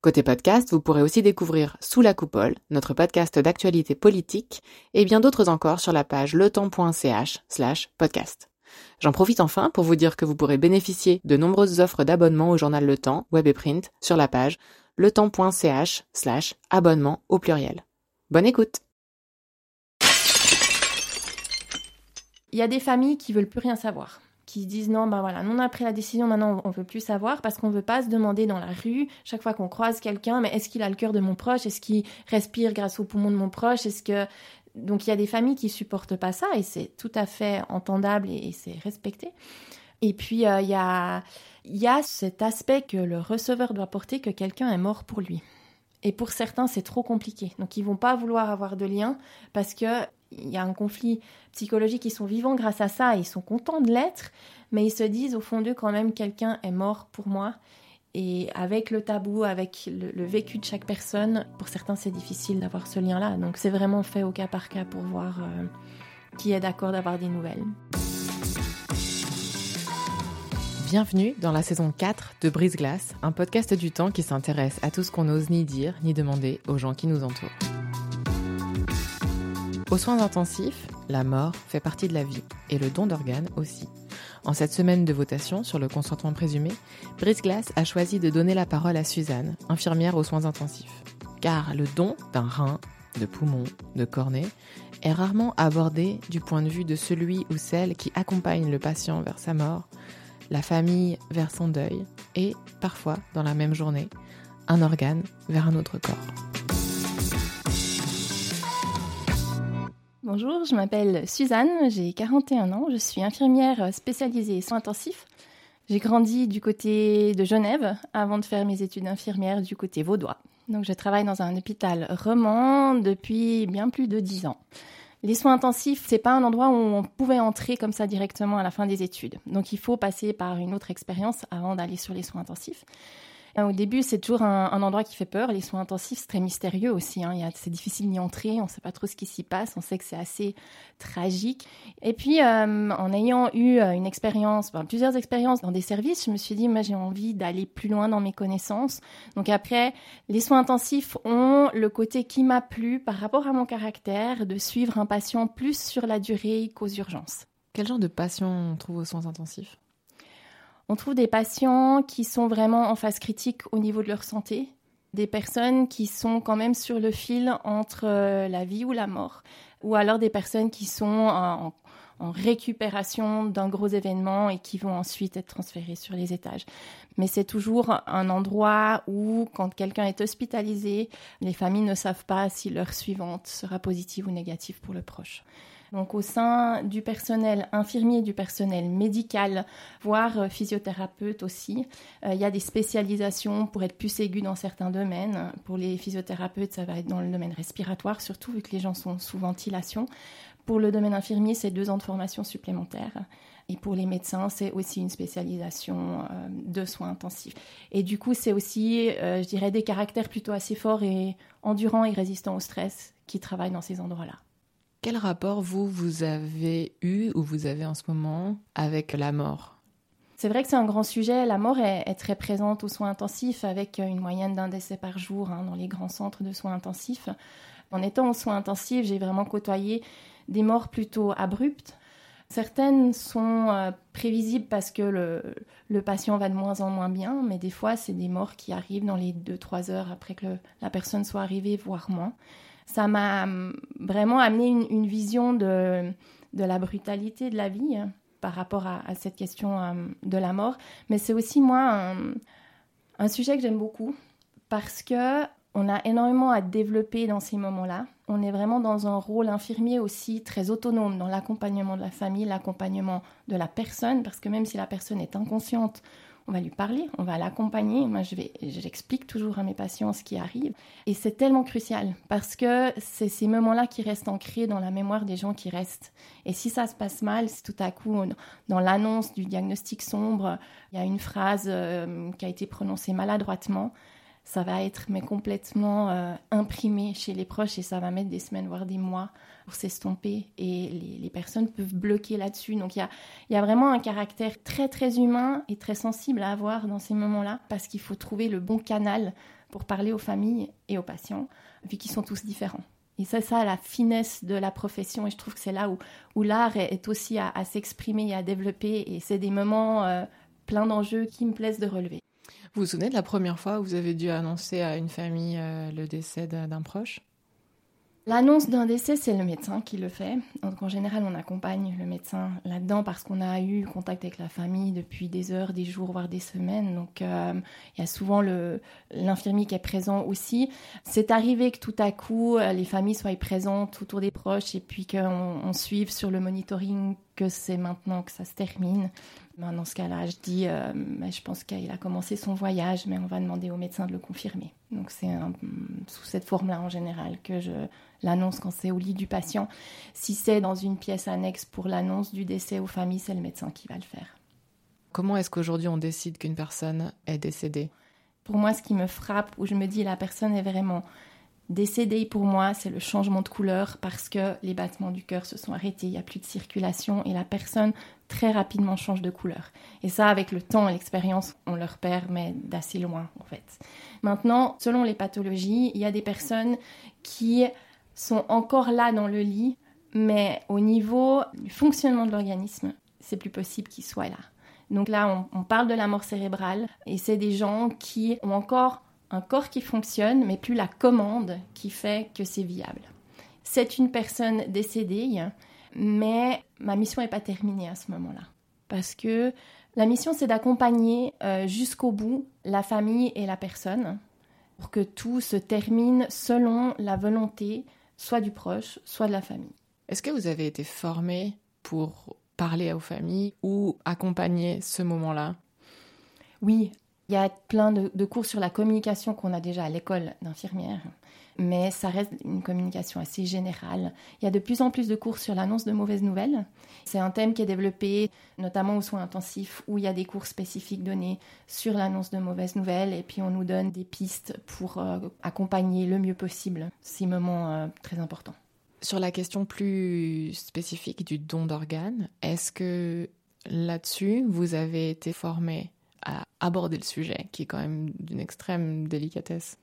Côté podcast, vous pourrez aussi découvrir Sous la coupole, notre podcast d'actualité politique, et bien d'autres encore sur la page letemps.ch slash podcast. J'en profite enfin pour vous dire que vous pourrez bénéficier de nombreuses offres d'abonnement au journal Le Temps, web et print, sur la page letemps.ch slash abonnement au pluriel. Bonne écoute Il y a des familles qui veulent plus rien savoir qui disent non, ben voilà, on a pris la décision, maintenant on veut plus savoir parce qu'on veut pas se demander dans la rue, chaque fois qu'on croise quelqu'un, mais est-ce qu'il a le cœur de mon proche, est-ce qu'il respire grâce au poumon de mon proche, est-ce que donc il y a des familles qui supportent pas ça et c'est tout à fait entendable et, c'est respecté. Et puis euh, il y a y a cet aspect que le receveur doit porter que quelqu'un est mort pour lui. Et pour certains, c'est trop compliqué. Donc, ils vont pas vouloir avoir de lien parce que il y a un conflit psychologique. Ils sont vivants grâce à ça. Ils sont contents de l'être, mais ils se disent au fond d'eux quand même quelqu'un est mort pour moi. Et avec le tabou, avec le, vécu de chaque personne, pour certains, c'est difficile d'avoir ce lien-là. Donc, c'est vraiment fait au cas par cas pour voir euh, qui est d'accord d'avoir des nouvelles. Bienvenue dans la saison 4 de Brise Glace, un podcast du temps qui s'intéresse à tout ce qu'on n'ose ni dire ni demander aux gens qui nous entourent. Aux soins intensifs, la mort fait partie de la vie et le don d'organes aussi. En cette semaine de votation sur le consentement présumé, Brise Glace a choisi de donner la parole à Suzanne, infirmière aux soins intensifs. Car le don d'un rein, de poumon, de cornée est rarement abordé du point de vue de celui ou celle qui accompagne le patient vers sa mort la famille vers son deuil et, parfois, dans la même journée, un organe vers un autre corps. Bonjour, je m'appelle Suzanne, j'ai 41 ans, je suis infirmière spécialisée soins intensifs. J'ai grandi du côté de Genève avant de faire mes études infirmières du côté vaudois. Donc je travaille dans un hôpital roman depuis bien plus de 10 ans. Les soins intensifs, c'est pas un endroit où on pouvait entrer comme ça directement à la fin des études. Donc il faut passer par une autre expérience avant d'aller sur les soins intensifs. Euh, au début, c'est toujours un, endroit qui fait peur. Les soins intensifs, c'est très mystérieux aussi. Hein. C'est difficile d'y entrer. On ne sait pas trop ce qui s'y passe. On sait que c'est assez tragique. Et puis, euh, en ayant eu euh, une expérience, plusieurs expériences dans des services, je me suis dit, moi, j'ai envie d'aller plus loin dans mes connaissances. Donc après, les soins intensifs ont le côté qui m'a plu par rapport à mon caractère de suivre un patient plus sur la durée qu'aux urgences. Quel genre de patient on trouve aux soins intensifs? On trouve des patients qui sont vraiment en phase critique au niveau de leur santé, des personnes qui sont quand même sur le fil entre euh, la vie ou la mort, ou alors des personnes qui sont en, récupération d'un gros événement et qui vont ensuite être transférées sur les étages. Mais c'est toujours un endroit où, quand quelqu'un est hospitalisé, les familles ne savent pas si l'heure suivante sera positive ou négative pour le proche. Donc au sein du personnel infirmier, du personnel médical, voire euh, physiothérapeute aussi, euh, il y a des spécialisations pour être plus aigus dans certains domaines. Pour les physiothérapeutes, ça va être dans le domaine respiratoire, surtout vu que les gens sont sous ventilation. Pour le domaine infirmier, c'est deux ans de formation supplémentaire. Et pour les médecins, c'est aussi une spécialisation euh, de soins intensifs. Et du coup, c'est aussi, je dirais, des caractères plutôt assez forts et endurants et résistants au stress qui travaillent dans ces endroits-là. Quel rapport vous, vous avez eu ou vous avez en ce moment avec la mort? C'est vrai que c'est un grand sujet. La mort est, très présente aux soins intensifs avec une moyenne d'un décès par jour hein, dans les grands centres de soins intensifs. En étant aux soins intensifs, j'ai vraiment côtoyé des morts plutôt abruptes. Certaines sont euh, prévisibles parce que le, le, patient va de moins en moins bien, mais des fois, c'est des morts qui arrivent dans les 2-3 heures après que la personne soit arrivée, voire moins ça m'a hum, vraiment amené une, vision de, de, la brutalité de la vie hein, par rapport à, cette question hum, de la mort. Mais c'est aussi, moi, un, sujet que j'aime beaucoup parce que on a énormément à développer dans ces moments-là. On est vraiment dans un rôle infirmier aussi très autonome dans l'accompagnement de la famille, l'accompagnement de la personne, parce que même si la personne est inconsciente, on va lui parler, on va l'accompagner. Moi, je vais, j'explique toujours à mes patients ce qui arrive. Et c'est tellement crucial parce que c'est ces moments-là qui restent ancrés dans la mémoire des gens qui restent. Et si ça se passe mal, si tout à coup, dans l'annonce du diagnostic sombre, il y a une phrase euh, qui a été prononcée maladroitement, ça va être mais complètement euh, imprimé chez les proches et ça va mettre des semaines, voire des mois pour s'estomper et les, personnes peuvent bloquer là-dessus. Donc il y a, vraiment un caractère très très humain et très sensible à avoir dans ces moments-là parce qu'il faut trouver le bon canal pour parler aux familles et aux patients vu qu'ils sont tous différents. Et c'est ça la finesse de la profession et je trouve que c'est là où, où l'art est, aussi à, s'exprimer et à développer et c'est des moments euh, pleins d'enjeux qui me plaisent de relever. Vous vous souvenez de la première fois où vous avez dû annoncer à une famille euh, le décès d'un proche? L'annonce d'un décès, c'est le médecin qui le fait. En général, on accompagne le médecin là-dedans parce qu'on a eu contact avec la famille depuis des heures, des jours, voire des semaines. Donc euh, il y a souvent l'infirmier qui est présent aussi. C'est arrivé que tout à coup, euh, les familles soient présentes autour des proches et puis qu'on on suive sur le monitoring que c'est maintenant que ça se termine. Ben, dans ce cas-là, je dis, euh, ben, je pense qu'il a commencé son voyage, mais on va demander au médecin de le confirmer. Donc c'est sous cette forme-là en général que je l'annonce quand c'est au lit du patient. Si c'est dans une pièce annexe pour l'annonce du décès aux familles, c'est le médecin qui va le faire. Comment est-ce qu'aujourd'hui on décide qu'une personne est décédée? Pour moi, ce qui me frappe, où je me dis la personne est vraiment Décédé pour moi, c'est le changement de couleur parce que les battements du cœur se sont arrêtés, il n'y a plus de circulation et la personne très rapidement change de couleur. Et ça, avec le temps et l'expérience, on le repère, mais d'assez loin en fait. Maintenant, selon les pathologies, il y a des personnes qui sont encore là dans le lit, mais au niveau du fonctionnement de l'organisme, c'est plus possible qu'ils soient là. Donc là, on, parle de la mort cérébrale et c'est des gens qui ont encore un corps qui fonctionne, mais plus la commande qui fait que c'est viable. C'est une personne décédée, mais ma mission n'est pas terminée à ce moment-là. Parce que la mission, c'est d'accompagner euh, jusqu'au bout la famille et la personne pour que tout se termine selon la volonté soit du proche, soit de la famille. Est-ce que vous avez été formé pour parler aux familles ou accompagner ce moment-là? Oui, il y a plein de, cours sur la communication qu'on a déjà à l'école d'infirmière, mais ça reste une communication assez générale. Il y a de plus en plus de cours sur l'annonce de mauvaises nouvelles. C'est un thème qui est développé notamment aux soins intensifs où il y a des cours spécifiques donnés sur l'annonce de mauvaises nouvelles et puis on nous donne des pistes pour euh, accompagner le mieux possible ces moments euh, très importants. Sur la question plus spécifique du don d'organes, est-ce que là-dessus vous avez été formé à aborder le sujet, qui est quand même d'une extrême délicatesse?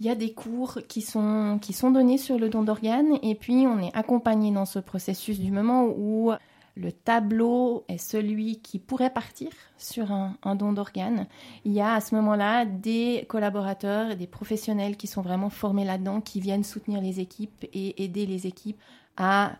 Il y a des cours qui sont, qui donnés sur le don d'organes et puis on est accompagné dans ce processus du moment où le tableau est celui qui pourrait partir sur un, don d'organes. Il y a à ce moment-là des collaborateurs des professionnels qui sont vraiment formés là-dedans, qui viennent soutenir les équipes et aider les équipes à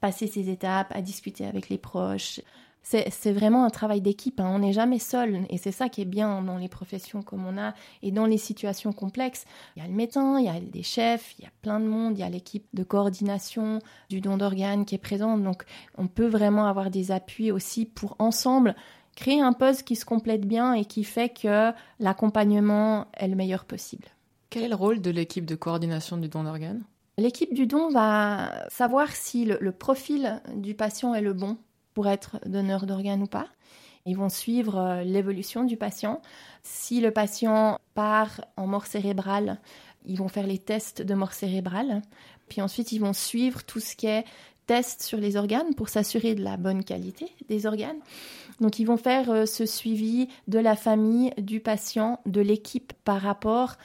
passer ces étapes, à discuter avec les proches, c'est vraiment un travail d'équipe. Hein. On n'est jamais seul. Et c'est ça qui est bien dans les professions comme on a et dans les situations complexes. Il y a le médecin, il y a des chefs, il y a plein de monde, il y a l'équipe de coordination du don d'organes qui est présente. Donc on peut vraiment avoir des appuis aussi pour ensemble créer un poste qui se complète bien et qui fait que l'accompagnement est le meilleur possible. Quel est le rôle de l'équipe de coordination du don d'organes? L'équipe du don va savoir si le profil du patient est le bon pour être donneur d'organes ou pas. Ils vont suivre euh, l'évolution du patient. Si le patient part en mort cérébrale, ils vont faire les tests de mort cérébrale. Puis ensuite, ils vont suivre tout ce qui est test sur les organes pour s'assurer de la bonne qualité des organes. Donc, ils vont faire euh, ce suivi de la famille, du patient, de l'équipe par rapport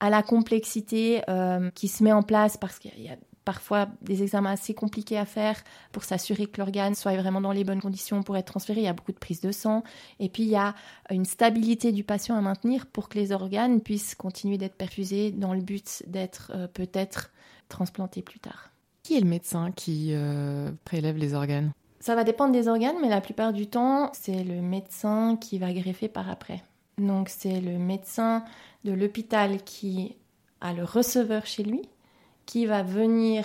à la complexité euh, qui se met en place parce qu'il y a parfois des examens assez compliqués à faire pour s'assurer que l'organe soit vraiment dans les bonnes conditions pour être transféré. Il y a beaucoup de prises de sang. Et puis, il y a une stabilité du patient à maintenir pour que les organes puissent continuer d'être perfusés dans le but d'être euh, peut-être transplantés plus tard. Qui est le médecin qui euh, prélève les organes? Ça va dépendre des organes, mais la plupart du temps, c'est le médecin qui va greffer par après. Donc, c'est le médecin de l'hôpital qui a le receveur chez lui qui va venir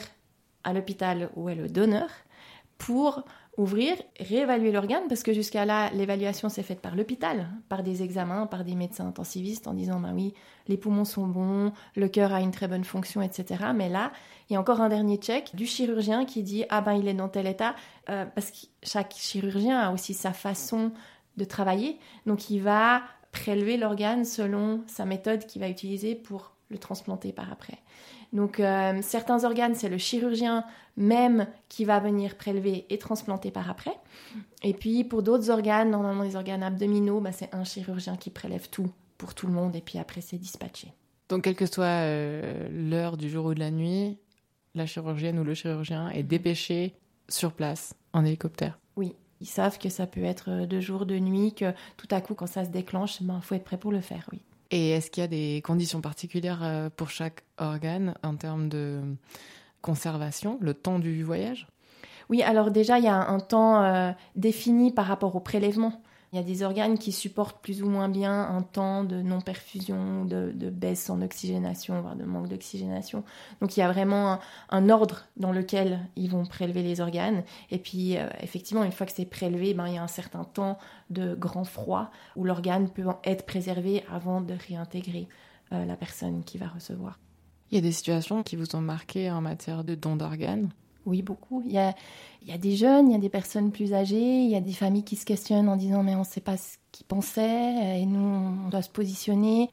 à l'hôpital où est le donneur pour ouvrir, réévaluer l'organe, parce que jusqu'à là, l'évaluation s'est faite par l'hôpital, par des examens, par des médecins intensivistes, en disant, ben oui, les poumons sont bons, le cœur a une très bonne fonction, etc. Mais là, il y a encore un dernier check du chirurgien qui dit, ah ben il est dans tel état, euh, parce que chaque chirurgien a aussi sa façon de travailler, donc il va prélever l'organe selon sa méthode qu'il va utiliser pour le transplanter par après. Donc euh, certains organes, c'est le chirurgien même qui va venir prélever et transplanter par après. Et puis pour d'autres organes, normalement les organes abdominaux, bah, c'est un chirurgien qui prélève tout pour tout le monde et puis après c'est dispatché. Donc quelle que soit euh, l'heure du jour ou de la nuit, la chirurgienne ou le chirurgien est dépêché sur place en hélicoptère. Oui, ils savent que ça peut être de jour, de nuit, que tout à coup quand ça se déclenche, il ben, faut être prêt pour le faire, oui. Et est-ce qu'il y a des conditions particulières euh, pour chaque organe en termes de conservation, le temps du voyage? Oui, alors déjà, il y a un temps euh, défini par rapport au prélèvement. Il y a des organes qui supportent plus ou moins bien un temps de non-perfusion, de, baisse en oxygénation, voire de manque d'oxygénation. Donc il y a vraiment un, ordre dans lequel ils vont prélever les organes. Et puis euh, effectivement, une fois que c'est prélevé, ben, il y a un certain temps de grand froid où l'organe peut être préservé avant de réintégrer euh, la personne qui va recevoir. Il y a des situations qui vous ont marqué en matière de don d'organes? Oui, beaucoup. Il y, a, des jeunes, il y a des personnes plus âgées, il y a des familles qui se questionnent en disant mais on ne sait pas ce qu'ils pensaient et nous on doit se positionner.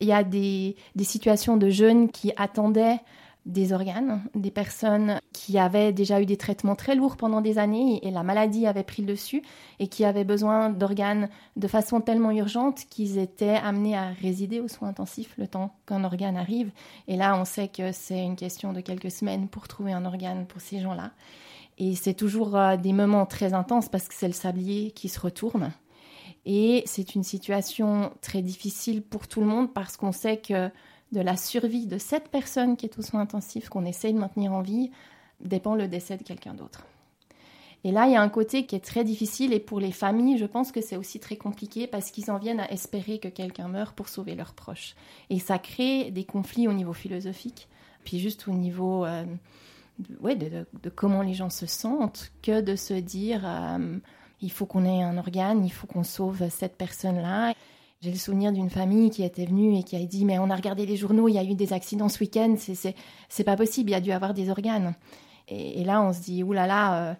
Il y a des situations de jeunes qui attendaient des organes, des personnes qui avaient déjà eu des traitements très lourds pendant des années et la maladie avait pris le dessus et qui avaient besoin d'organes de façon tellement urgente qu'ils étaient amenés à résider aux soins intensifs le temps qu'un organe arrive. Et là, on sait que c'est une question de quelques semaines pour trouver un organe pour ces gens-là. Et c'est toujours euh, des moments très intenses parce que c'est le sablier qui se retourne. Et c'est une situation très difficile pour tout le monde parce qu'on sait que de la survie de cette personne qui est aux soins intensifs, qu'on essaye de maintenir en vie, dépend le décès de quelqu'un d'autre. Et là, il y a un côté qui est très difficile et pour les familles, je pense que c'est aussi très compliqué parce qu'ils en viennent à espérer que quelqu'un meure pour sauver leurs proches. Et ça crée des conflits au niveau philosophique, puis juste au niveau euh, de, comment les gens se sentent, que de se dire euh, il faut qu'on ait un organe, il faut qu'on sauve cette personne-là. J'ai le souvenir d'une famille qui était venue et qui a dit Mais on a regardé les journaux, il y a eu des accidents ce week-end, c'est pas possible, il y a dû avoir des organes. Et, là, on se dit Ouh là là, euh,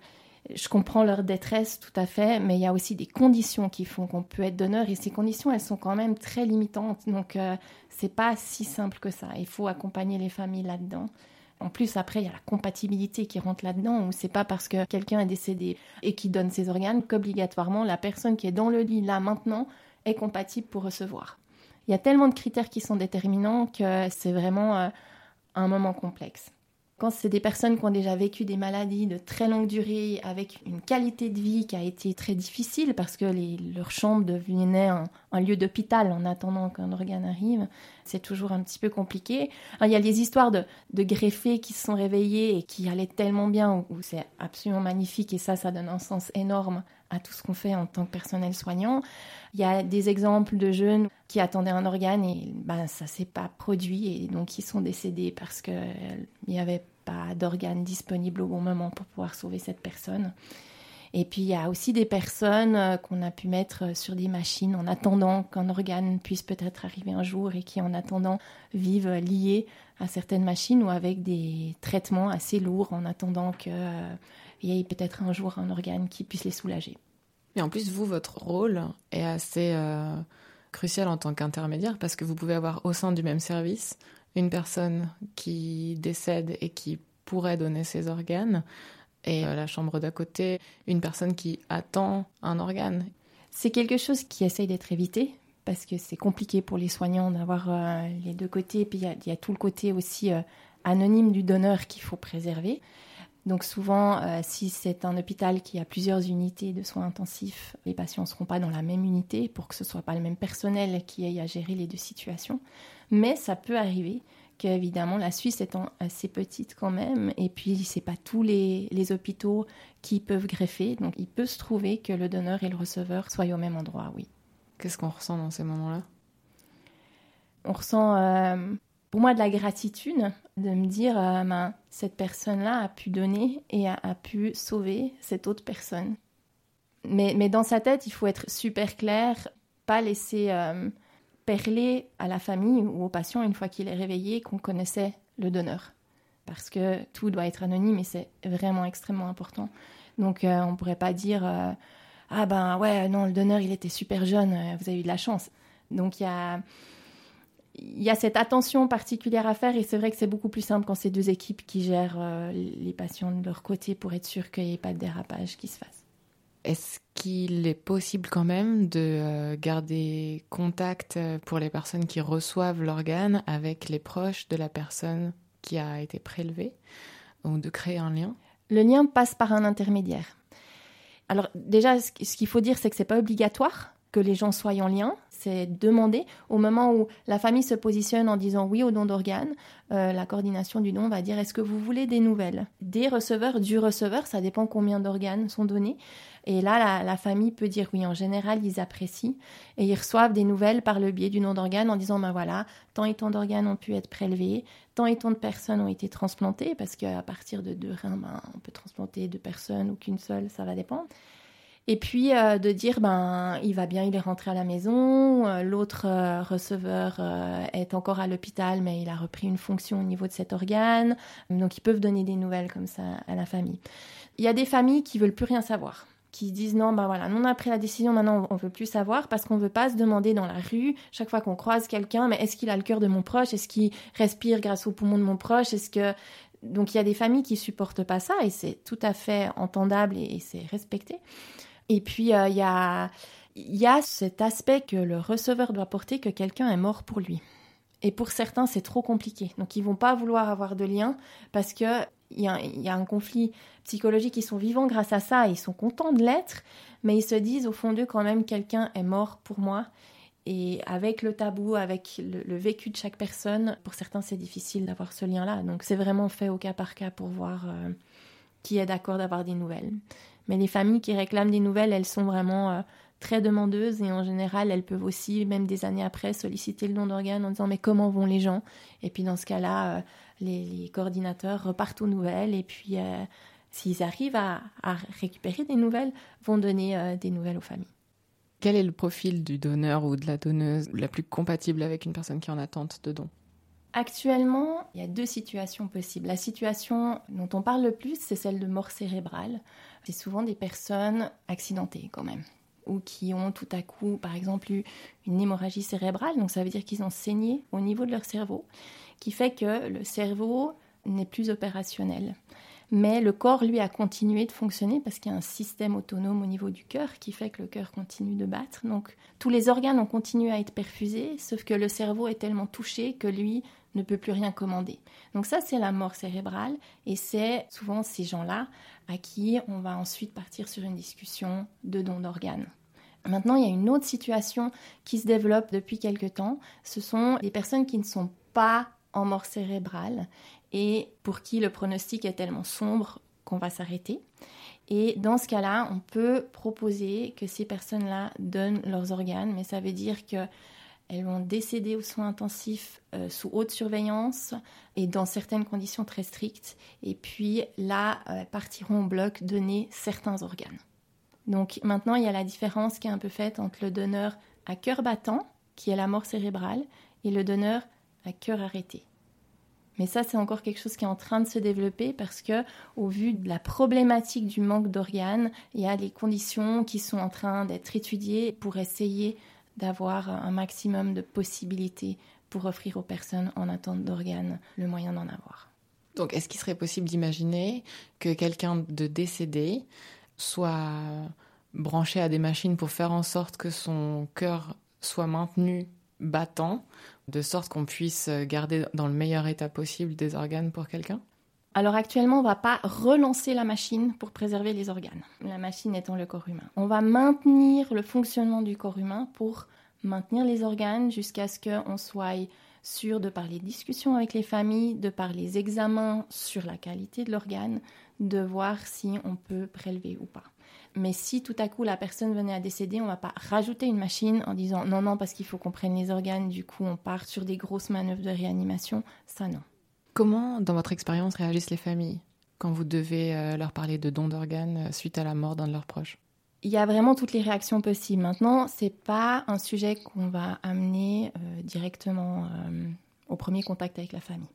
je comprends leur détresse tout à fait, mais il y a aussi des conditions qui font qu'on peut être donneur et ces conditions, elles sont quand même très limitantes. Donc, euh, c'est pas si simple que ça. Il faut accompagner les familles là-dedans. En plus, après, il y a la compatibilité qui rentre là-dedans, où c'est pas parce que quelqu'un est décédé et qui donne ses organes qu'obligatoirement la personne qui est dans le lit là maintenant compatible pour recevoir. Il y a tellement de critères qui sont déterminants que c'est vraiment euh, un moment complexe. Quand c'est des personnes qui ont déjà vécu des maladies de très longue durée, avec une qualité de vie qui a été très difficile parce que les, leur chambre devenait un, lieu d'hôpital en attendant qu'un organe arrive, c'est toujours un petit peu compliqué. il y a les histoires de, de, greffés qui se sont réveillés et qui allaient tellement bien, où c'est absolument magnifique et ça, ça donne un sens énorme à tout ce qu'on fait en tant que personnel soignant. Il y a des exemples de jeunes qui attendaient un organe et ben, ça s'est pas produit et donc ils sont décédés parce qu'il n'y avait pas d'organe disponible au bon moment pour pouvoir sauver cette personne. Et puis il y a aussi des personnes euh, qu'on a pu mettre sur des machines en attendant qu'un organe puisse peut-être arriver un jour et qui en attendant vivent liés à certaines machines ou avec des traitements assez lourds en attendant qu'il euh, y ait peut-être un jour un organe qui puisse les soulager. Et en plus, vous, votre rôle est assez euh, crucial en tant qu'intermédiaire parce que vous pouvez avoir au sein du même service une personne qui décède et qui pourrait donner ses organes et euh, la chambre d'à côté, une personne qui attend un organe. C'est quelque chose qui essaye d'être évité parce que c'est compliqué pour les soignants d'avoir euh, les deux côtés. Puis il y, a tout le côté aussi anonyme du donneur qu'il faut préserver. Donc souvent, euh, si c'est un hôpital qui a plusieurs unités de soins intensifs, les patients ne seront pas dans la même unité pour que ce ne soit pas le même personnel qui ait à gérer les deux situations. Mais ça peut arriver qu'évidemment, la Suisse étant assez petite quand même, et puis ce n'est pas tous les, hôpitaux qui peuvent greffer, donc il peut se trouver que le donneur et le receveur soient au même endroit, oui. Qu'est-ce qu'on ressent dans ces moments-là? On ressent... Euh, pour moi de la gratitude de me dire euh, ben, cette personne-là a pu donner et a, pu sauver cette autre personne. Mais, mais, dans sa tête, il faut être super clair, pas laisser euh, perler à la famille ou au patient une fois qu'il est réveillé qu'on connaissait le donneur. Parce que tout doit être anonyme et c'est vraiment extrêmement important. Donc euh, on ne pourrait pas dire Ah ben ouais, non, le donneur il était super jeune, vous avez eu de la chance. Donc il y a il y a cette attention particulière à faire et c'est vrai que c'est beaucoup plus simple quand c'est deux équipes qui gèrent euh, les patients de leur côté pour être sûr qu'il n'y ait pas de dérapage qui se fasse. Est-ce qu'il est possible quand même de euh, garder contact euh, pour les personnes qui reçoivent l'organe avec les proches de la personne qui a été prélevée ou de créer un lien? Le lien passe par un intermédiaire. Alors déjà, ce qu'il faut dire, c'est que c'est pas obligatoire que les gens soient en lien c'est demandé au moment où la famille se positionne en disant oui au don d'organes. Euh, la coordination du don va dire est-ce que vous voulez des nouvelles? Des receveurs, du receveur, ça dépend combien d'organes sont donnés. Et là, la, famille peut dire oui, en général, ils apprécient et ils reçoivent des nouvelles par le biais du don d'organes en disant ben voilà, tant et tant d'organes ont pu être prélevés, tant et tant de personnes ont été transplantées, parce qu'à partir de deux reins, ben, on peut transplanter deux personnes ou qu'une seule, ça va dépendre. Et puis euh, de dire, ben, il va bien, il est rentré à la maison, euh, l'autre euh, receveur est encore à l'hôpital, mais il a repris une fonction au niveau de cet organe. Donc ils peuvent donner des nouvelles comme ça à la famille. Il y a des familles qui veulent plus rien savoir qui disent non, ben voilà, on a pris la décision, maintenant on veut plus savoir parce qu'on veut pas se demander dans la rue, chaque fois qu'on croise quelqu'un, mais est-ce qu'il a le cœur de mon proche, est-ce qu'il respire grâce au poumon de mon proche, est-ce que donc il y a des familles qui supportent pas ça et c'est tout à fait entendable et c'est respecté. Et puis, euh, il y, a, cet aspect que le receveur doit porter que quelqu'un est mort pour lui. Et pour certains, c'est trop compliqué. Donc, ils vont pas vouloir avoir de lien parce que il y, y, a un conflit psychologique. Ils sont vivants grâce à ça. Ils sont contents de l'être, mais ils se disent au fond d'eux quand même quelqu'un est mort pour moi. Et avec le tabou, avec le, vécu de chaque personne, pour certains, c'est difficile d'avoir ce lien-là. Donc, c'est vraiment fait au cas par cas pour voir euh, qui est d'accord d'avoir des nouvelles. Mais les familles qui réclament des nouvelles, elles sont vraiment euh, très demandeuses et en général, elles peuvent aussi, même des années après, solliciter le don d'organes en disant mais comment vont les gens? Et puis dans ce cas-là, euh, les, coordinateurs repartent aux nouvelles et puis euh, s'ils arrivent à, récupérer des nouvelles, vont donner des nouvelles aux familles. Quel est le profil du donneur ou de la donneuse la plus compatible avec une personne qui est en attente de don Actuellement, il y a deux situations possibles. La situation dont on parle le plus, c'est celle de mort cérébrale. C'est souvent des personnes accidentées quand même, ou qui ont tout à coup, par exemple, eu une hémorragie cérébrale, donc ça veut dire qu'ils ont saigné au niveau de leur cerveau, qui fait que le cerveau n'est plus opérationnel. Mais le corps, lui, a continué de fonctionner parce qu'il y a un système autonome au niveau du cœur qui fait que le cœur continue de battre. Donc tous les organes ont continué à être perfusés, sauf que le cerveau est tellement touché que lui ne peut plus rien commander. Donc ça, c'est la mort cérébrale et c'est souvent ces gens-là à qui on va ensuite partir sur une discussion de don d'organes. Maintenant, il y a une autre situation qui se développe depuis quelque temps. Ce sont les personnes qui ne sont pas en mort cérébrale et pour qui le pronostic est tellement sombre qu'on va s'arrêter. Et dans ce cas-là, on peut proposer que ces personnes-là donnent leurs organes, mais ça veut dire que elles vont décéder aux soins intensifs euh, sous haute surveillance et dans certaines conditions très strictes. Et puis là, elles partiront au bloc donner certains organes. Donc maintenant, il y a la différence qui est un peu faite entre le donneur à cœur battant, qui est la mort cérébrale, et le donneur à cœur arrêté. Mais ça, c'est encore quelque chose qui est en train de se développer parce que, au vu de la problématique du manque d'organes, il y a des conditions qui sont en train d'être étudiées pour essayer d'avoir un maximum de possibilités pour offrir aux personnes en attente d'organes le moyen d'en avoir. Donc, est-ce qu'il serait possible d'imaginer que quelqu'un de décédé soit branché à des machines pour faire en sorte que son cœur soit maintenu battant, de sorte qu'on puisse garder dans le meilleur état possible des organes pour quelqu'un? Alors actuellement, on ne va pas relancer la machine pour préserver les organes, la machine étant le corps humain. On va maintenir le fonctionnement du corps humain pour maintenir les organes jusqu'à ce qu'on soit sûr de par les discussions avec les familles, de par les examens sur la qualité de l'organe, de voir si on peut prélever ou pas. Mais si tout à coup la personne venait à décéder, on va pas rajouter une machine en disant non, non, parce qu'il faut qu'on prenne les organes, du coup on part sur des grosses manœuvres de réanimation. Ça, non. Comment, dans votre expérience, réagissent les familles quand vous devez euh, leur parler de don d'organes euh, suite à la mort d'un de leurs proches? Il y a vraiment toutes les réactions possibles. Maintenant, c'est pas un sujet qu'on va amener euh, directement au premier contact avec la famille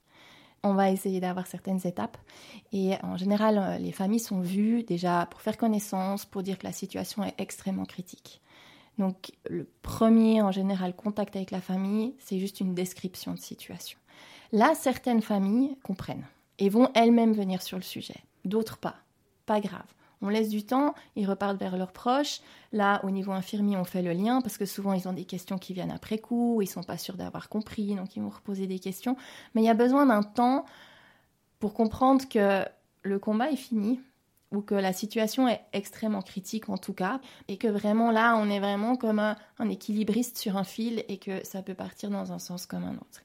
on va essayer d'avoir certaines étapes. Et en général, euh, les familles sont vues déjà pour faire connaissance, pour dire que la situation est extrêmement critique. Donc le premier, en général, contact avec la famille, c'est juste une description de situation. Là, certaines familles comprennent et vont elles-mêmes venir sur le sujet, d'autres pas. Pas grave. On laisse du temps, ils repartent vers leurs proches. Là, au niveau infirmier, on fait le lien parce que souvent ils ont des questions qui viennent après coup, ils sont pas sûrs d'avoir compris, donc ils vont reposer des questions. Mais il y a besoin d'un temps pour comprendre que le combat est fini ou que la situation est extrêmement critique en tout cas, et que vraiment là, on est vraiment comme un, un équilibriste sur un fil et que ça peut partir dans un sens comme un autre.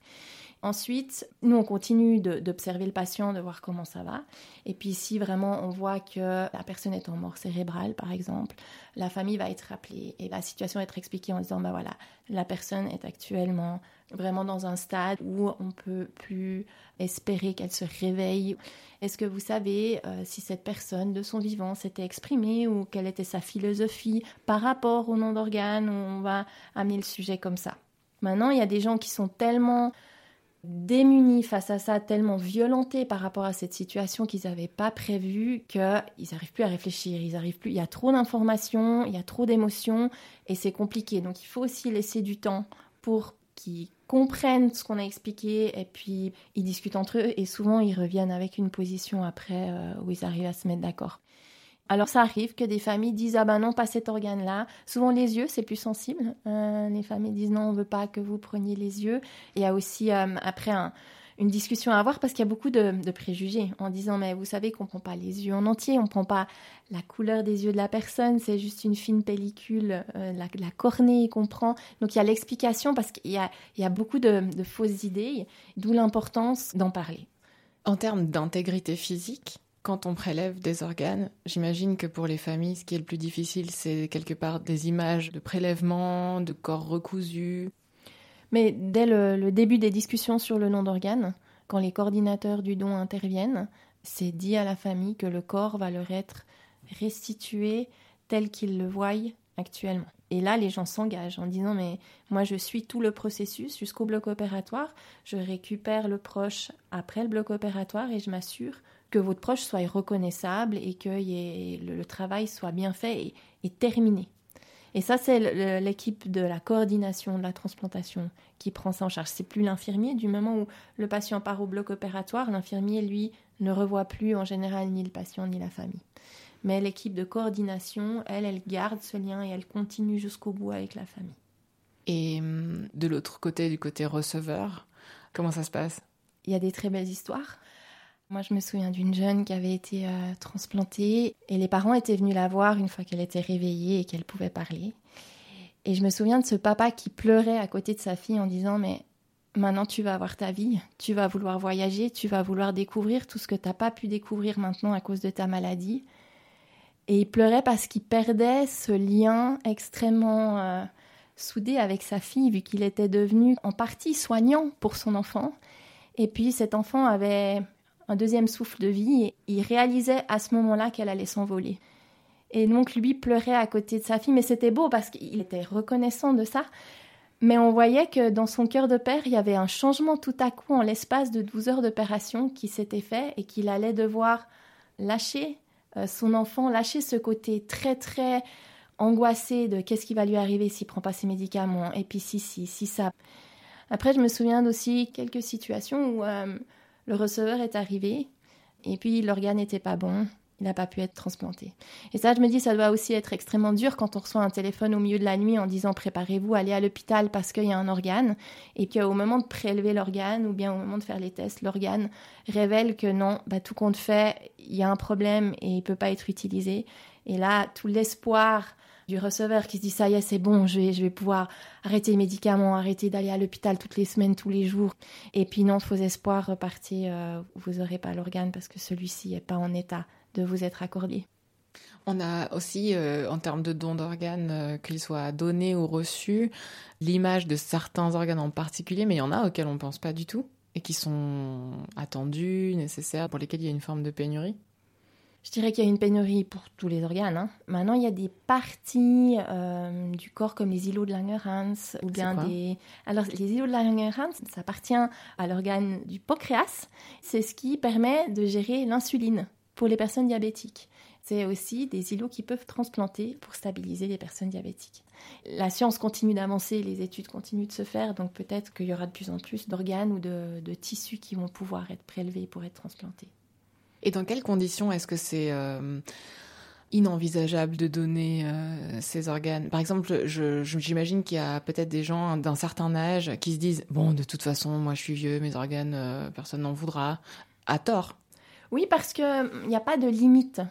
Ensuite, nous, on continue d'observer le patient, de voir comment ça va. Et puis, si vraiment on voit que la personne est en mort cérébrale, par exemple, la famille va être appelée et la situation va être expliquée en disant, ben voilà, la personne est actuellement vraiment dans un stade où on peut plus espérer qu'elle se réveille. Est-ce que vous savez euh, si cette personne de son vivant s'était exprimée ou quelle était sa philosophie par rapport au nom d'organe On va amener le sujet comme ça. Maintenant, il y a des gens qui sont tellement démunis face à ça, tellement violentés par rapport à cette situation qu'ils n'avaient pas prévu, qu'ils n'arrivent plus à réfléchir, ils arrivent plus. Il y a trop d'informations, il y a trop d'émotions et c'est compliqué. Donc il faut aussi laisser du temps pour qu'ils comprennent ce qu'on a expliqué et puis ils discutent entre eux et souvent ils reviennent avec une position après euh, où ils arrivent à se mettre d'accord. Alors ça arrive que des familles disent ah ben non pas cet organe-là. Souvent les yeux c'est plus sensible. Euh, les familles disent non on veut pas que vous preniez les yeux. Il y a aussi euh, après une discussion à avoir parce qu'il y a beaucoup de, préjugés en disant mais vous savez qu'on prend pas les yeux en entier, on prend pas la couleur des yeux de la personne, c'est juste une fine pellicule, euh, la, cornée qu'on prend. Donc il y a l'explication parce qu'il y a, il y a beaucoup de fausses idées, d'où l'importance d'en parler. En termes d'intégrité physique, quand on prélève des organes, j'imagine que pour les familles, ce qui est le plus difficile, c'est quelque part des images de prélèvement, de corps recousus. Mais dès le, début des discussions sur le nom d'organes, quand les coordinateurs du don interviennent, c'est dit à la famille que le corps va leur être restitué tel qu'ils le voient actuellement. Et là, les gens s'engagent en disant mais moi je suis tout le processus jusqu'au bloc opératoire, je récupère le proche après le bloc opératoire et je m'assure que votre proche soit reconnaissable et que le, travail soit bien fait et, terminé. Et ça, c'est l'équipe de la coordination de la transplantation qui prend ça en charge. C'est plus l'infirmier. Du moment où le patient part au bloc opératoire, l'infirmier, lui, ne revoit plus en général ni le patient ni la famille. Mais l'équipe de coordination, elle, elle garde ce lien et elle continue jusqu'au bout avec la famille. Et hum, de l'autre côté, du côté receveur, comment ça se passe? Il y a des très belles histoires. Moi, je me souviens d'une jeune qui avait été euh, transplantée et les parents étaient venus la voir une fois qu'elle était réveillée et qu'elle pouvait parler. Et je me souviens de ce papa qui pleurait à côté de sa fille en disant Mais maintenant tu vas avoir ta vie, tu vas vouloir voyager, tu vas vouloir découvrir tout ce que tu n'as pas pu découvrir maintenant à cause de ta maladie. Et il pleurait parce qu'il perdait ce lien extrêmement euh, soudé avec sa fille, vu qu'il était devenu en partie soignant pour son enfant. Et puis cet enfant avait un deuxième souffle de vie et il réalisait à ce moment-là qu'elle allait s'envoler. Et donc lui pleurait à côté de sa fille, mais c'était beau parce qu'il était reconnaissant de ça. Mais on voyait que dans son cœur de père, il y avait un changement tout à coup en l'espace de 12 heures d'opération qui s'était fait et qu'il allait devoir lâcher euh, son enfant, lâcher ce côté très très angoissé de qu'est-ce qui va lui arriver s'il prend pas ses médicaments et puis si si si ça. Après, je me souviens aussi quelques situations où euh, le receveur est arrivé et puis l'organe n'était pas bon. Il n'a pas pu être transplanté. Et ça, je me dis, ça doit aussi être extrêmement dur quand on reçoit un téléphone au milieu de la nuit en disant préparez-vous, allez à l'hôpital parce qu'il y a un organe. Et qu'au moment de prélever l'organe ou bien au moment de faire les tests, l'organe révèle que non, bah, tout compte fait, il y a un problème et il ne peut pas être utilisé. Et là, tout l'espoir du receveur qui se dit ça y est, c'est bon, je vais, je vais pouvoir arrêter les médicaments, arrêter d'aller à l'hôpital toutes les semaines, tous les jours. Et puis non, faux espoir, repartez, euh, vous n'aurez pas l'organe parce que celui-ci n'est pas en état de vous être accordé. On a aussi, euh, en termes de dons d'organes, euh, qu'ils soient donnés ou reçus, l'image de certains organes en particulier, mais il y en a auxquels on ne pense pas du tout et qui sont attendus, nécessaires, pour lesquels il y a une forme de pénurie. Je dirais qu'il y a une pénurie pour tous les organes. Hein. Maintenant, il y a des parties euh, du corps comme les îlots de Langerhans ou bien des. Alors, les îlots de Langerhans, ça appartient à l'organe du pancréas. C'est ce qui permet de gérer l'insuline pour les personnes diabétiques. C'est aussi des îlots qui peuvent transplanter pour stabiliser les personnes diabétiques. La science continue d'avancer, les études continuent de se faire, donc peut-être qu'il y aura de plus en plus d'organes ou de, de tissus qui vont pouvoir être prélevés pour être transplantés. Et dans quelles conditions est-ce que c'est euh, inenvisageable de donner euh, ces organes? Par exemple, j'imagine qu'il y a peut-être des gens d'un certain âge qui se disent Bon, de toute façon, moi je suis vieux, mes organes, euh, personne n'en voudra. À tort. Oui, parce qu'il n'y a pas de limite.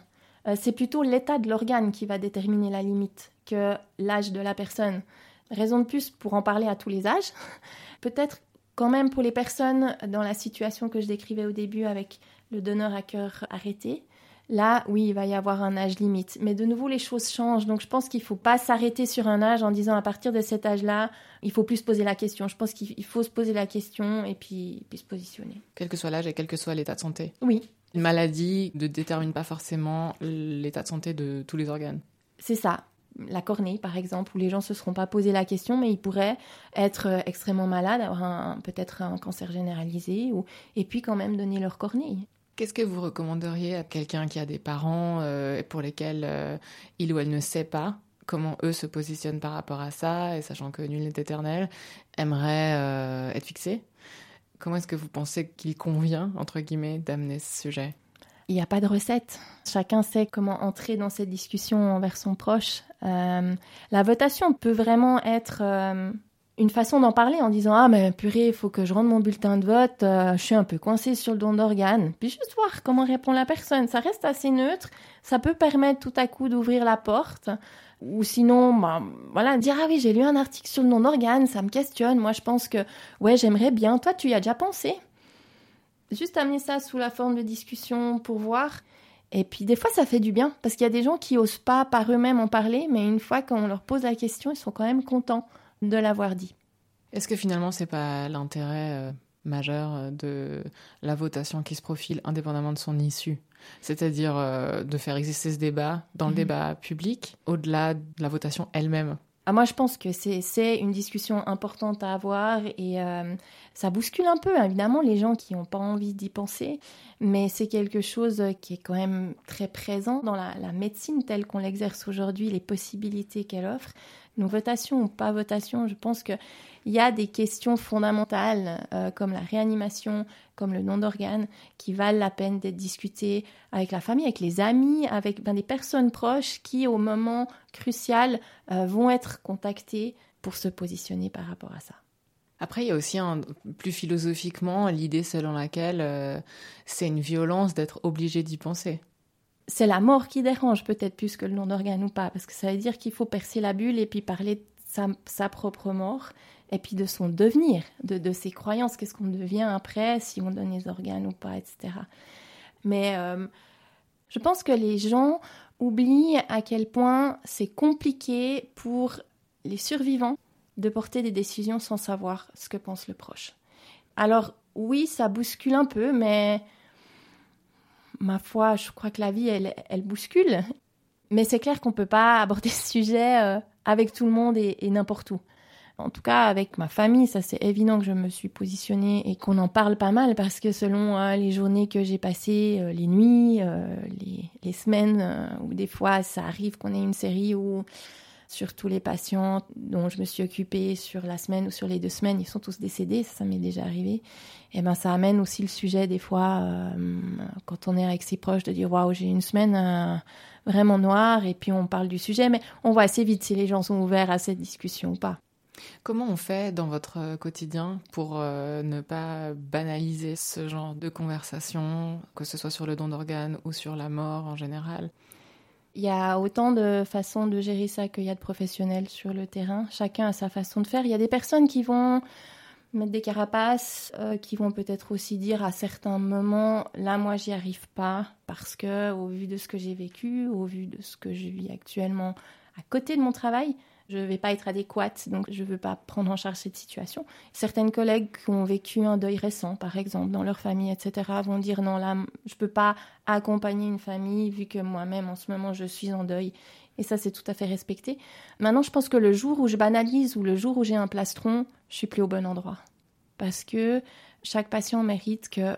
c'est plutôt l'état de l'organe qui va déterminer la limite que l'âge de la personne. Raison de plus pour en parler à tous les âges. Peut-être quand même pour les personnes dans la situation que je décrivais au début avec le donneur à cœur arrêté, là, oui, il va y avoir un âge limite. Mais de nouveau, les choses changent. Donc, je pense qu'il ne faut pas s'arrêter sur un âge en disant à partir de cet âge-là, il faut plus se poser la question. Je pense qu'il faut se poser la question et puis, puis se positionner. Quel que soit l'âge et quel que soit l'état de santé. Oui. Une maladie ne détermine pas forcément l'état de santé de tous les organes. C'est ça la cornée, par exemple, où les gens ne se seront pas posé la question, mais ils pourraient être euh, extrêmement malades, avoir peut-être un cancer généralisé, ou, et puis quand même donner leur cornée. Qu'est-ce que vous recommanderiez à quelqu'un qui a des parents euh, pour lesquels euh, il ou elle ne sait pas comment eux se positionnent par rapport à ça, et sachant que nul n'est éternel, aimerait euh, être fixé Comment est-ce que vous pensez qu'il convient, entre guillemets, d'amener ce sujet? Il n'y a pas de recette. Chacun sait comment entrer dans cette discussion envers son proche. la votation peut vraiment être une façon d'en parler en disant ah mais purée il faut que je rende mon bulletin de vote euh, je suis un peu coincée sur le don d'organes. Puis juste voir comment répond la personne. Ça reste assez neutre. Ça peut permettre tout à coup d'ouvrir la porte. Ou sinon bah, voilà dire ah oui j'ai lu un article sur le don d'organes ça me questionne. Moi je pense que ouais j'aimerais bien. Toi tu y as déjà pensé? Juste amener ça sous la forme de discussion pour voir. Et puis des fois ça fait du bien. Parce qu'il y a des gens qui osent pas par eux-mêmes en parler mais une fois qu'on leur pose la question ils sont quand même contents de l'avoir dit. Est-ce que finalement, c'est pas l'intérêt euh, majeur euh, de la votation qui se profile indépendamment de son issue? C'est-à-dire euh, de faire exister ce débat dans le mhm. débat public, au-delà de la votation elle-même? Ah, moi, je pense que c'est une discussion importante à avoir et ça bouscule un peu, évidemment, les gens qui n'ont pas envie d'y penser, mais c'est quelque chose qui est quand même très présent dans la médecine telle qu'on l'exerce aujourd'hui, les possibilités qu'elle offre. Donc votation ou pas votation, je pense qu'il y a des questions fondamentales euh, comme la réanimation, comme le nom d'organes, qui valent la peine d'être discutées avec la famille, avec les amis, avec ben, des personnes proches qui, au moment crucial, euh, vont être contactées pour se positionner par rapport à ça. Après, il y a aussi plus philosophiquement l'idée selon laquelle euh, c'est une violence d'être obligé d'y penser c'est la mort qui dérange peut-être plus que le nom d'organe ou pas, parce que ça veut dire qu'il faut percer la bulle et puis parler de sa, propre mort et puis de son devenir, de, ses croyances, qu'est-ce qu'on devient après, si on donne les organes ou pas, etc. Mais euh, je pense que les gens oublient à quel point c'est compliqué pour les survivants de porter des décisions sans savoir ce que pense le proche. Alors oui, ça bouscule un peu, mais ma foi, je crois que la vie, elle, elle bouscule. Mais c'est clair qu'on ne peut pas aborder ce sujet euh, avec tout le monde et, n'importe où. En tout cas, avec ma famille, ça c'est évident que je me suis positionnée et qu'on en parle pas mal parce que selon euh, les journées que j'ai passées, euh, les nuits, les, les, semaines, ou des fois ça arrive qu'on ait une série où sur tous les patients dont je me suis occupée sur la semaine ou sur les deux semaines, ils sont tous décédés, ça, m'est déjà arrivé. Et ben ça amène aussi le sujet des fois euh, quand on est avec ses proches de dire waouh j'ai une semaine euh, vraiment noire et puis on parle du sujet, mais on voit assez vite si les gens sont ouverts à cette discussion ou pas. Comment on fait dans votre quotidien pour euh, ne pas banaliser ce genre de conversation, que ce soit sur le don d'organes ou sur la mort en général? Il y a autant de façons de gérer ça qu'il y a de professionnels sur le terrain. Chacun a sa façon de faire. Il y a des personnes qui vont mettre des carapaces euh, qui vont peut-être aussi dire à certains moments là moi j'y arrive pas parce que au vu de ce que j'ai vécu, au vu de ce que je vis actuellement à côté de mon travail, je ne vais pas être adéquate, donc je ne veux pas prendre en charge cette situation. Certaines collègues qui ont vécu un deuil récent, par exemple, dans leur famille, etc., vont dire non, là, je ne peux pas accompagner une famille vu que moi-même, en ce moment, je suis en deuil. Et ça, c'est tout à fait respecté. Maintenant, je pense que le jour où je banalise ou le jour où j'ai un plastron, je suis plus au bon endroit. Parce que chaque patient mérite que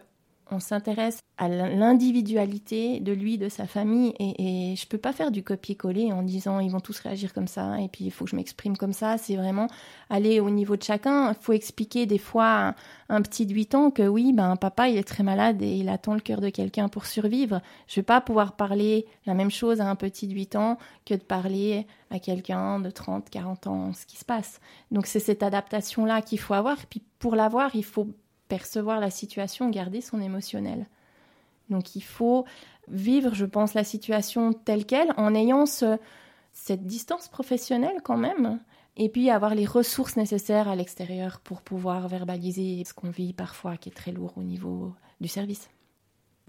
on s'intéresse à l'individualité de lui, de sa famille, et, je peux pas faire du copier-coller en disant ils vont tous réagir comme ça, et puis il faut que je m'exprime comme ça. C'est vraiment aller au niveau de chacun. Il faut expliquer des fois à un, petit de 8 ans que oui, ben papa il est très malade et il attend le cœur de quelqu'un pour survivre. Je vais pas pouvoir parler la même chose à un petit de 8 ans que de parler à quelqu'un de 30, 40 ans, ce qui se passe. Donc c'est cette adaptation-là qu'il faut avoir. Puis pour l'avoir, il faut percevoir la situation, garder son émotionnel. Donc il faut vivre, je pense, la situation telle qu'elle en ayant cette distance professionnelle quand même, et puis avoir les ressources nécessaires à l'extérieur pour pouvoir verbaliser ce qu'on vit parfois qui est très lourd au niveau du service.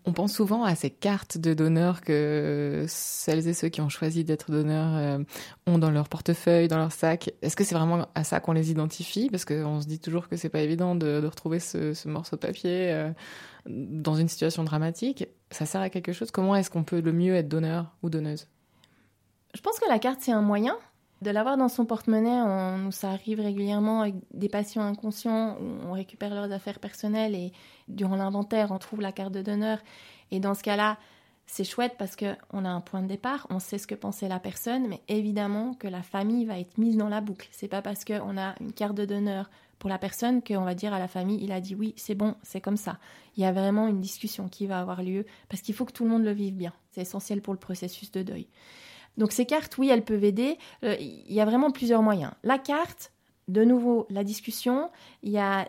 On pense souvent à ces cartes de donneurs que celles et ceux qui ont choisi d'être donneurs euh, ont dans leur portefeuille, dans leur sac. Est-ce que c'est vraiment à ça qu'on les identifie? Parce qu'on se dit toujours que c'est pas évident de, retrouver ce, morceau de papier euh, dans une situation dramatique. Ça sert à quelque chose? Comment est-ce qu'on peut le mieux être donneur ou donneuse? Je pense que la carte c'est un moyen. De l'avoir dans son porte-monnaie, on, ça arrive régulièrement avec des patients inconscients où on récupère leurs affaires personnelles et durant l'inventaire, on trouve la carte de donneur. Et dans ce cas-là, c'est chouette parce qu'on a un point de départ, on sait ce que pensait la personne, mais évidemment que la famille va être mise dans la boucle. C'est pas parce qu'on a une carte de donneur pour la personne qu'on va dire à la famille, il a dit oui, c'est bon, c'est comme ça. Il y a vraiment une discussion qui va avoir lieu parce qu'il faut que tout le monde le vive bien. C'est essentiel pour le processus de deuil. Donc ces cartes, oui, elles peuvent aider. Euh, il y a vraiment plusieurs moyens. La carte, de nouveau, la discussion. Il y a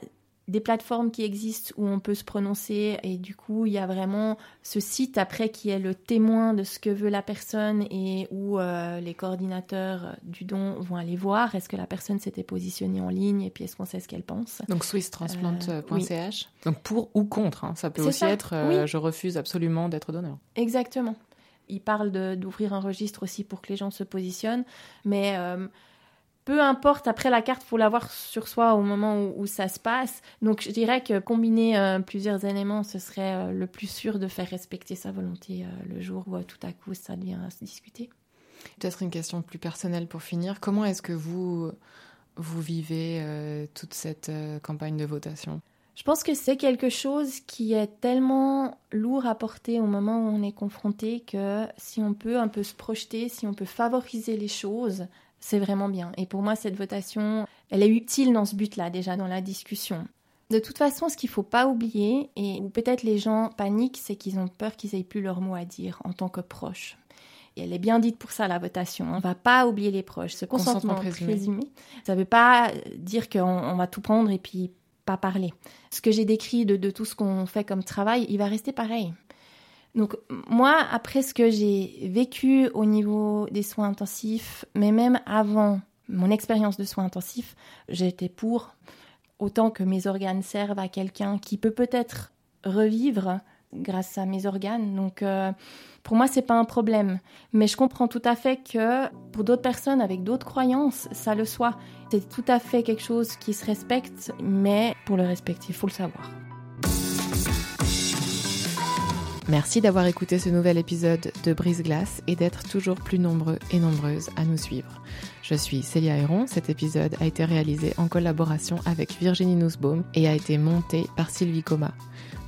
des plateformes qui existent où on peut se prononcer et du coup il y a vraiment ce site après qui est le témoin de ce que veut la personne et où euh, les coordinateurs du don vont aller voir est-ce que la personne s'était positionnée en ligne et puis est-ce qu'on sait ce qu'elle pense? Donc swisstransplant.ch. Donc pour ou contre, hein. ça peut aussi être euh, je refuse absolument d'être donneur. Exactement. Il parle d'ouvrir un registre aussi pour que les gens se positionnent. Mais euh, peu importe, après la carte, faut l'avoir sur soi au moment où, ça se passe. Donc je dirais que combiner euh, plusieurs éléments, ce serait euh, le plus sûr de faire respecter sa volonté le jour où tout à coup ça devient à se discuter. Peut-être une question plus personnelle pour finir. Comment est-ce que vous, vous vivez toute cette campagne de votation? Je pense que c'est quelque chose qui est tellement lourd à porter au moment où on est confronté que si on peut un peu se projeter, si on peut favoriser les choses, c'est vraiment bien. Et pour moi, cette votation, elle est utile dans ce but-là, déjà dans la discussion. De toute façon, ce qu'il ne faut pas oublier, et où peut-être les gens paniquent, c'est qu'ils ont peur qu'ils aient plus leur mot à dire en tant que proches. Et elle est bien dite pour ça, la votation. On ne va pas oublier les proches. Ce consentement, présumé. ça ne veut pas dire qu'on va tout prendre et puis pas parler. Ce que j'ai décrit de, tout ce qu'on fait comme travail, il va rester pareil. Donc moi, après ce que j'ai vécu au niveau des soins intensifs, mais même avant mon expérience de soins intensifs, j'étais pour autant que mes organes servent à quelqu'un qui peut peut-être revivre grâce à mes organes. Donc euh, pour moi, c'est pas un problème. Mais je comprends tout à fait que pour d'autres personnes avec d'autres croyances, ça le soit. C'est tout à fait quelque chose qui se respecte, mais pour le respecter, il faut le savoir. Merci d'avoir écouté ce nouvel épisode de Brise Glace et d'être toujours plus nombreux et nombreuses à nous suivre. Je suis Célia Héron. Cet épisode a été réalisé en collaboration avec Virginie Nussbaum et a été monté par Sylvie Coma.